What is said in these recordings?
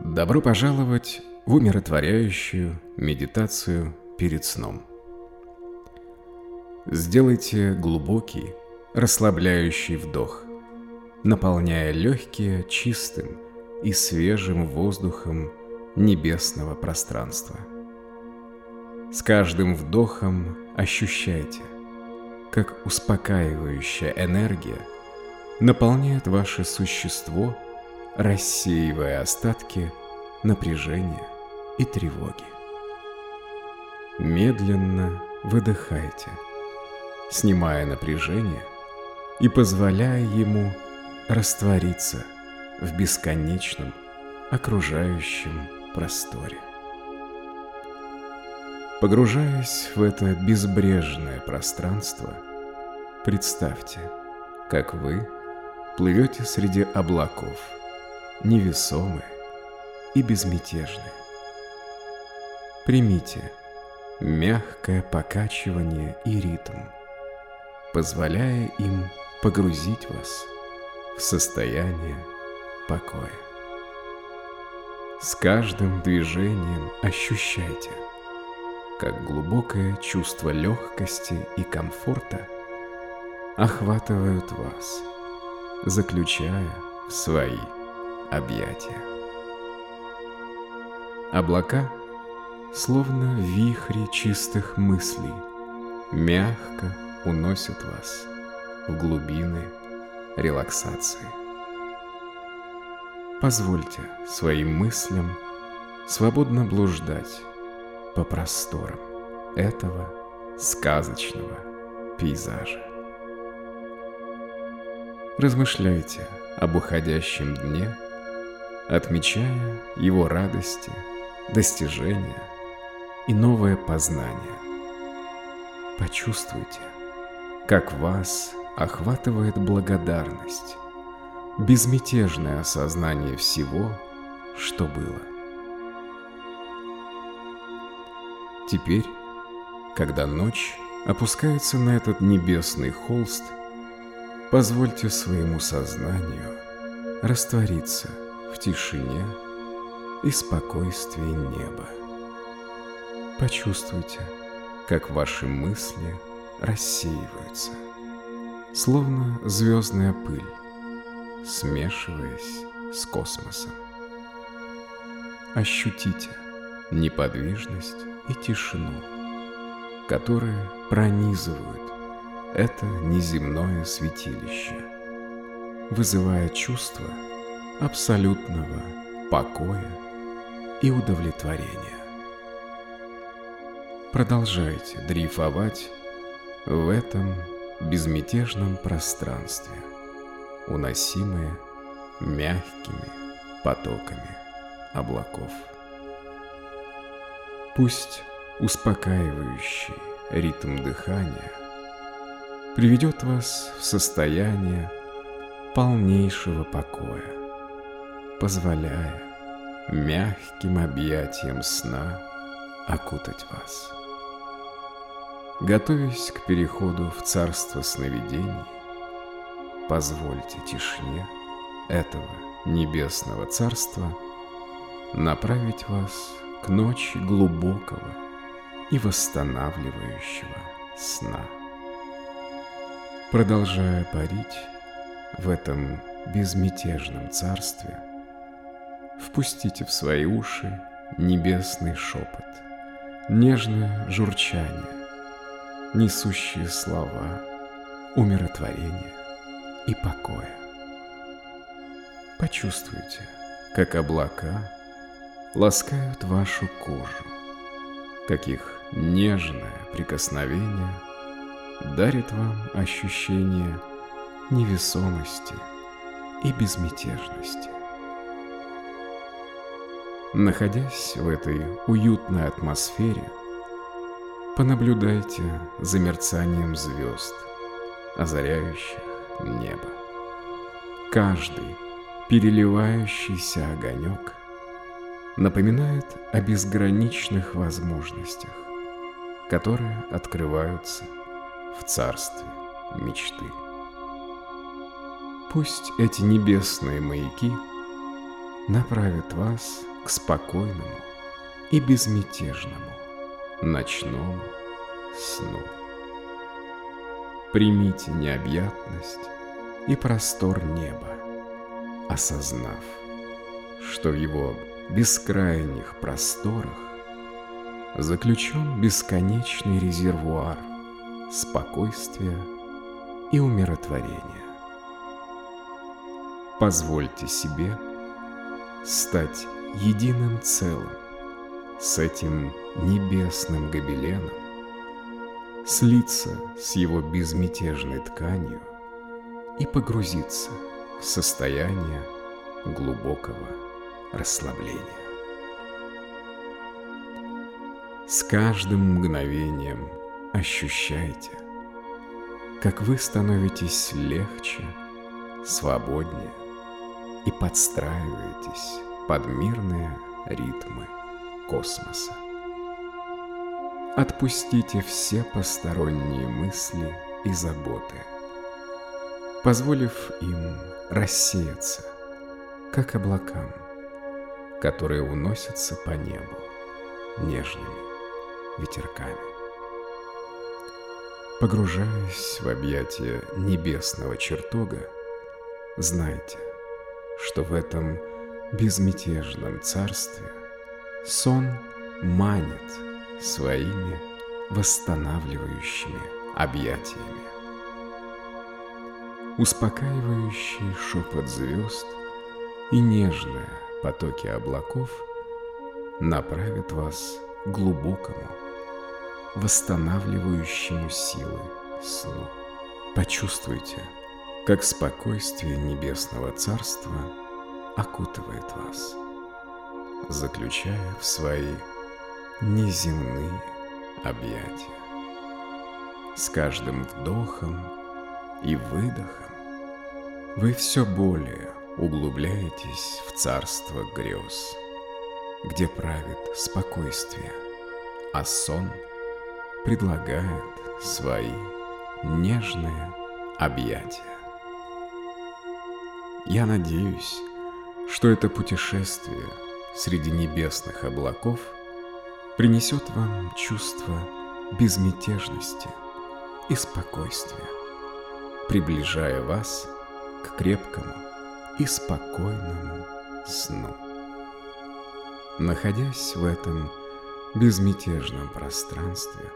Добро пожаловать в умиротворяющую медитацию перед сном. Сделайте глубокий, расслабляющий вдох, наполняя легкие чистым и свежим воздухом небесного пространства. С каждым вдохом ощущайте, как успокаивающая энергия наполняет ваше существо, рассеивая остатки напряжения и тревоги. Медленно выдыхайте, снимая напряжение и позволяя ему раствориться в бесконечном окружающем просторе. Погружаясь в это безбрежное пространство, представьте, как вы плывете среди облаков, невесомые и безмятежные. Примите мягкое покачивание и ритм, позволяя им погрузить вас в состояние покоя. С каждым движением ощущайте – как глубокое чувство легкости и комфорта охватывают вас, заключая в свои объятия. Облака, словно вихри чистых мыслей, мягко уносят вас в глубины релаксации. Позвольте своим мыслям свободно блуждать по просторам этого сказочного пейзажа. Размышляйте об уходящем дне, отмечая его радости, достижения и новое познание. Почувствуйте, как вас охватывает благодарность, безмятежное осознание всего, что было. Теперь, когда ночь опускается на этот небесный холст, позвольте своему сознанию раствориться в тишине и спокойствии неба. Почувствуйте, как ваши мысли рассеиваются, словно звездная пыль, смешиваясь с космосом. Ощутите неподвижность и тишину, которые пронизывают это неземное святилище, вызывая чувство абсолютного покоя и удовлетворения. Продолжайте дрейфовать в этом безмятежном пространстве, уносимые мягкими потоками облаков. Пусть успокаивающий ритм дыхания приведет вас в состояние полнейшего покоя, позволяя мягким объятиям сна окутать вас. Готовясь к переходу в царство сновидений, позвольте тишине этого небесного царства направить вас к ночи глубокого и восстанавливающего сна. Продолжая парить в этом безмятежном царстве, впустите в свои уши небесный шепот, нежное журчание, несущие слова умиротворения и покоя. Почувствуйте, как облака – ласкают вашу кожу, каких нежное прикосновение дарит вам ощущение невесомости и безмятежности. Находясь в этой уютной атмосфере, понаблюдайте за мерцанием звезд, озаряющих небо. Каждый переливающийся огонек – напоминает о безграничных возможностях, которые открываются в царстве мечты. Пусть эти небесные маяки направит вас к спокойному и безмятежному ночному сну. Примите необъятность и простор неба, осознав, что в его бескрайних просторах заключен бесконечный резервуар спокойствия и умиротворения. Позвольте себе стать единым целым с этим небесным гобеленом, слиться с его безмятежной тканью и погрузиться в состояние глубокого расслабления. С каждым мгновением ощущайте, как вы становитесь легче, свободнее и подстраиваетесь под мирные ритмы космоса. Отпустите все посторонние мысли и заботы, позволив им рассеяться, как облакам, которые уносятся по небу нежными ветерками. Погружаясь в объятия небесного чертога, знайте, что в этом безмятежном царстве сон манит своими восстанавливающими объятиями. Успокаивающий шепот звезд и нежные потоки облаков направят вас к глубокому, восстанавливающему силы сну. Почувствуйте, как спокойствие Небесного Царства окутывает вас, заключая в свои неземные объятия. С каждым вдохом и выдохом вы все более углубляетесь в царство грез, где правит спокойствие, а сон предлагает свои нежные объятия. Я надеюсь, что это путешествие среди небесных облаков – принесет вам чувство безмятежности и спокойствия, приближая вас к крепкому и спокойному сну. Находясь в этом безмятежном пространстве,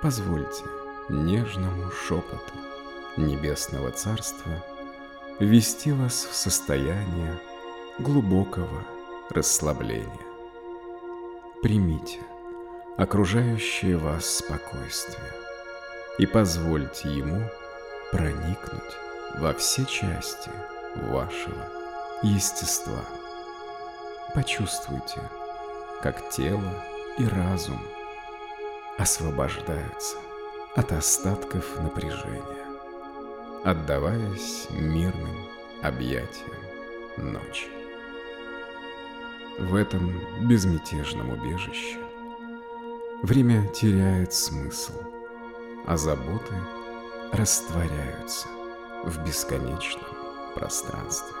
позвольте нежному шепоту Небесного Царства ввести вас в состояние глубокого расслабления. Примите окружающее вас спокойствие и позвольте ему проникнуть во все части вашего естества. Почувствуйте, как тело и разум освобождаются от остатков напряжения, отдаваясь мирным объятиям ночи в этом безмятежном убежище. Время теряет смысл, а заботы растворяются в бесконечном пространстве.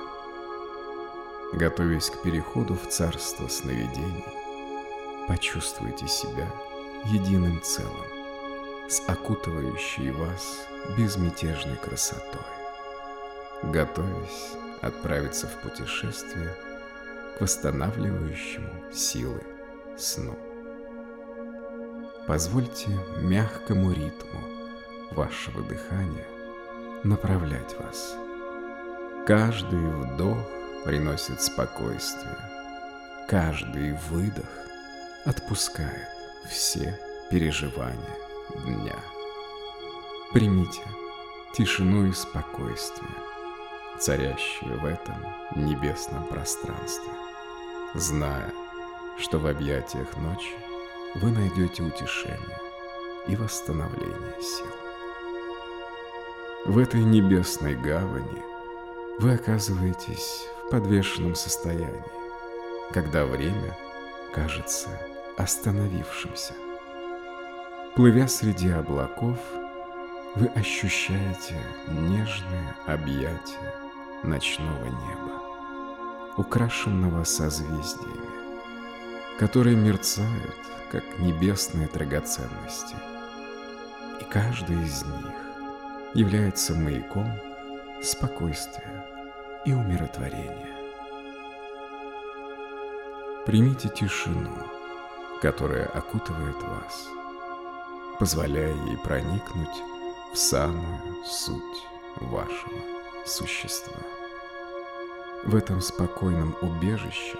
Готовясь к переходу в царство сновидений, почувствуйте себя единым целым, с окутывающей вас безмятежной красотой. Готовясь отправиться в путешествие – к восстанавливающему силы сну. Позвольте мягкому ритму вашего дыхания направлять вас. Каждый вдох приносит спокойствие, каждый выдох отпускает все переживания дня. Примите тишину и спокойствие, царящие в этом небесном пространстве зная, что в объятиях ночи вы найдете утешение и восстановление сил. В этой небесной гавани вы оказываетесь в подвешенном состоянии, когда время кажется остановившимся. Плывя среди облаков, вы ощущаете нежные объятия ночного неба украшенного созвездиями, которые мерцают, как небесные драгоценности. И каждый из них является маяком спокойствия и умиротворения. Примите тишину, которая окутывает вас, позволяя ей проникнуть в самую суть вашего существа. В этом спокойном убежище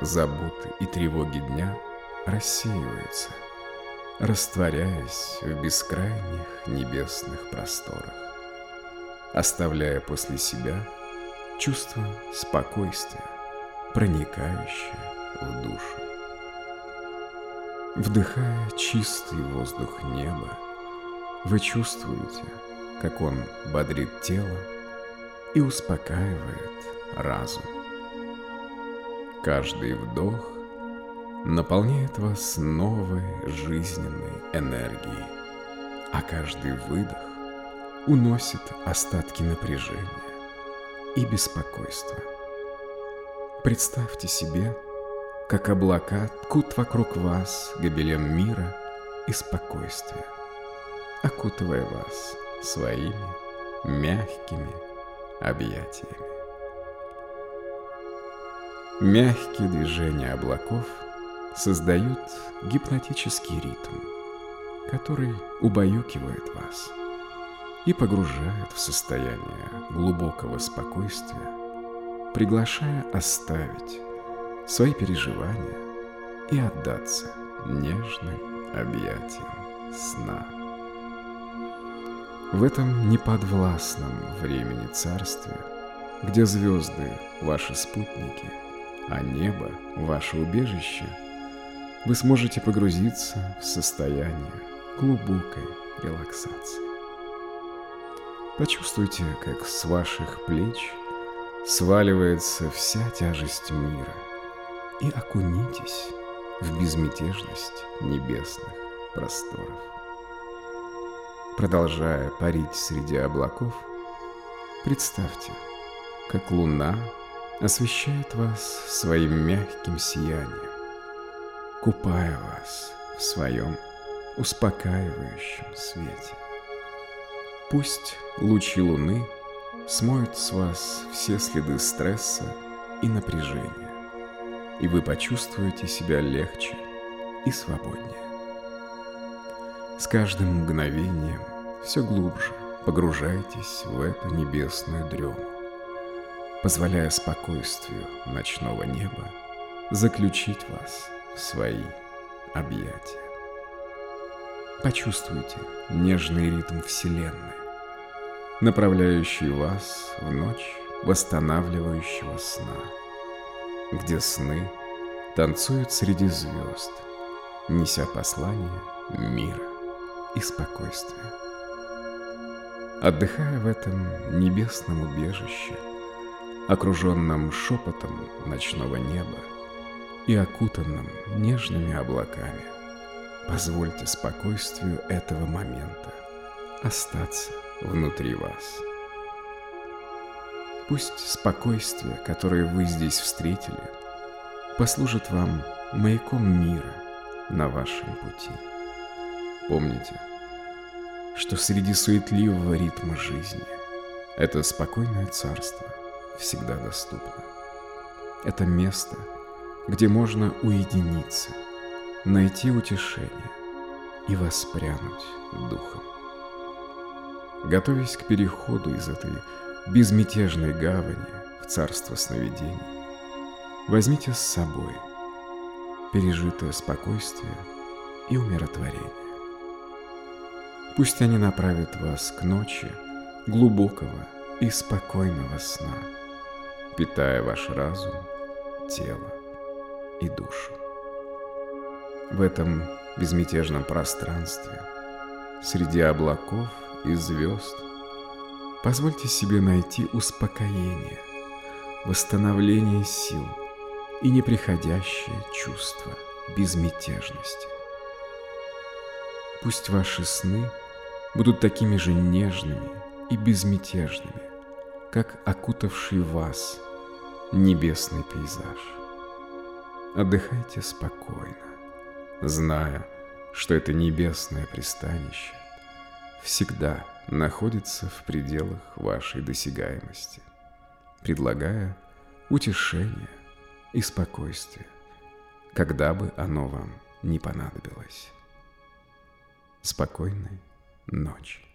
заботы и тревоги дня рассеиваются, растворяясь в бескрайних небесных просторах, оставляя после себя чувство спокойствия, проникающее в душу. Вдыхая чистый воздух неба, вы чувствуете, как он бодрит тело и успокаивает разум. Каждый вдох наполняет вас новой жизненной энергией, а каждый выдох уносит остатки напряжения и беспокойства. Представьте себе, как облака ткут вокруг вас гобелем мира и спокойствия, окутывая вас своими мягкими объятиями. Мягкие движения облаков создают гипнотический ритм, который убаюкивает вас и погружает в состояние глубокого спокойствия, приглашая оставить свои переживания и отдаться нежным объятиям сна. В этом неподвластном времени царстве, где звезды – ваши спутники, а небо – ваше убежище, вы сможете погрузиться в состояние глубокой релаксации. Почувствуйте, как с ваших плеч сваливается вся тяжесть мира и окунитесь в безмятежность небесных просторов. Продолжая парить среди облаков, представьте, как луна освещает вас своим мягким сиянием, купая вас в своем успокаивающем свете. Пусть лучи луны смоют с вас все следы стресса и напряжения, и вы почувствуете себя легче и свободнее. С каждым мгновением все глубже погружайтесь в эту небесную дрему, позволяя спокойствию ночного неба заключить вас в свои объятия. Почувствуйте нежный ритм Вселенной, направляющий вас в ночь восстанавливающего сна, где сны танцуют среди звезд, неся послание мира и спокойствия. Отдыхая в этом небесном убежище, окруженном шепотом ночного неба и окутанном нежными облаками, позвольте спокойствию этого момента остаться внутри вас. Пусть спокойствие, которое вы здесь встретили, послужит вам маяком мира на вашем пути. Помните, что среди суетливого ритма жизни это спокойное царство всегда доступно. Это место, где можно уединиться, найти утешение и воспрянуть духом. Готовясь к переходу из этой безмятежной гавани в царство сновидений, возьмите с собой пережитое спокойствие и умиротворение. Пусть они направят вас к ночи глубокого и спокойного сна, питая ваш разум, тело и душу. В этом безмятежном пространстве, среди облаков и звезд, позвольте себе найти успокоение, восстановление сил и неприходящее чувство безмятежности. Пусть ваши сны – будут такими же нежными и безмятежными, как окутавший вас небесный пейзаж. Отдыхайте спокойно, зная, что это небесное пристанище всегда находится в пределах вашей досягаемости, предлагая утешение и спокойствие, когда бы оно вам не понадобилось. Спокойной ночи.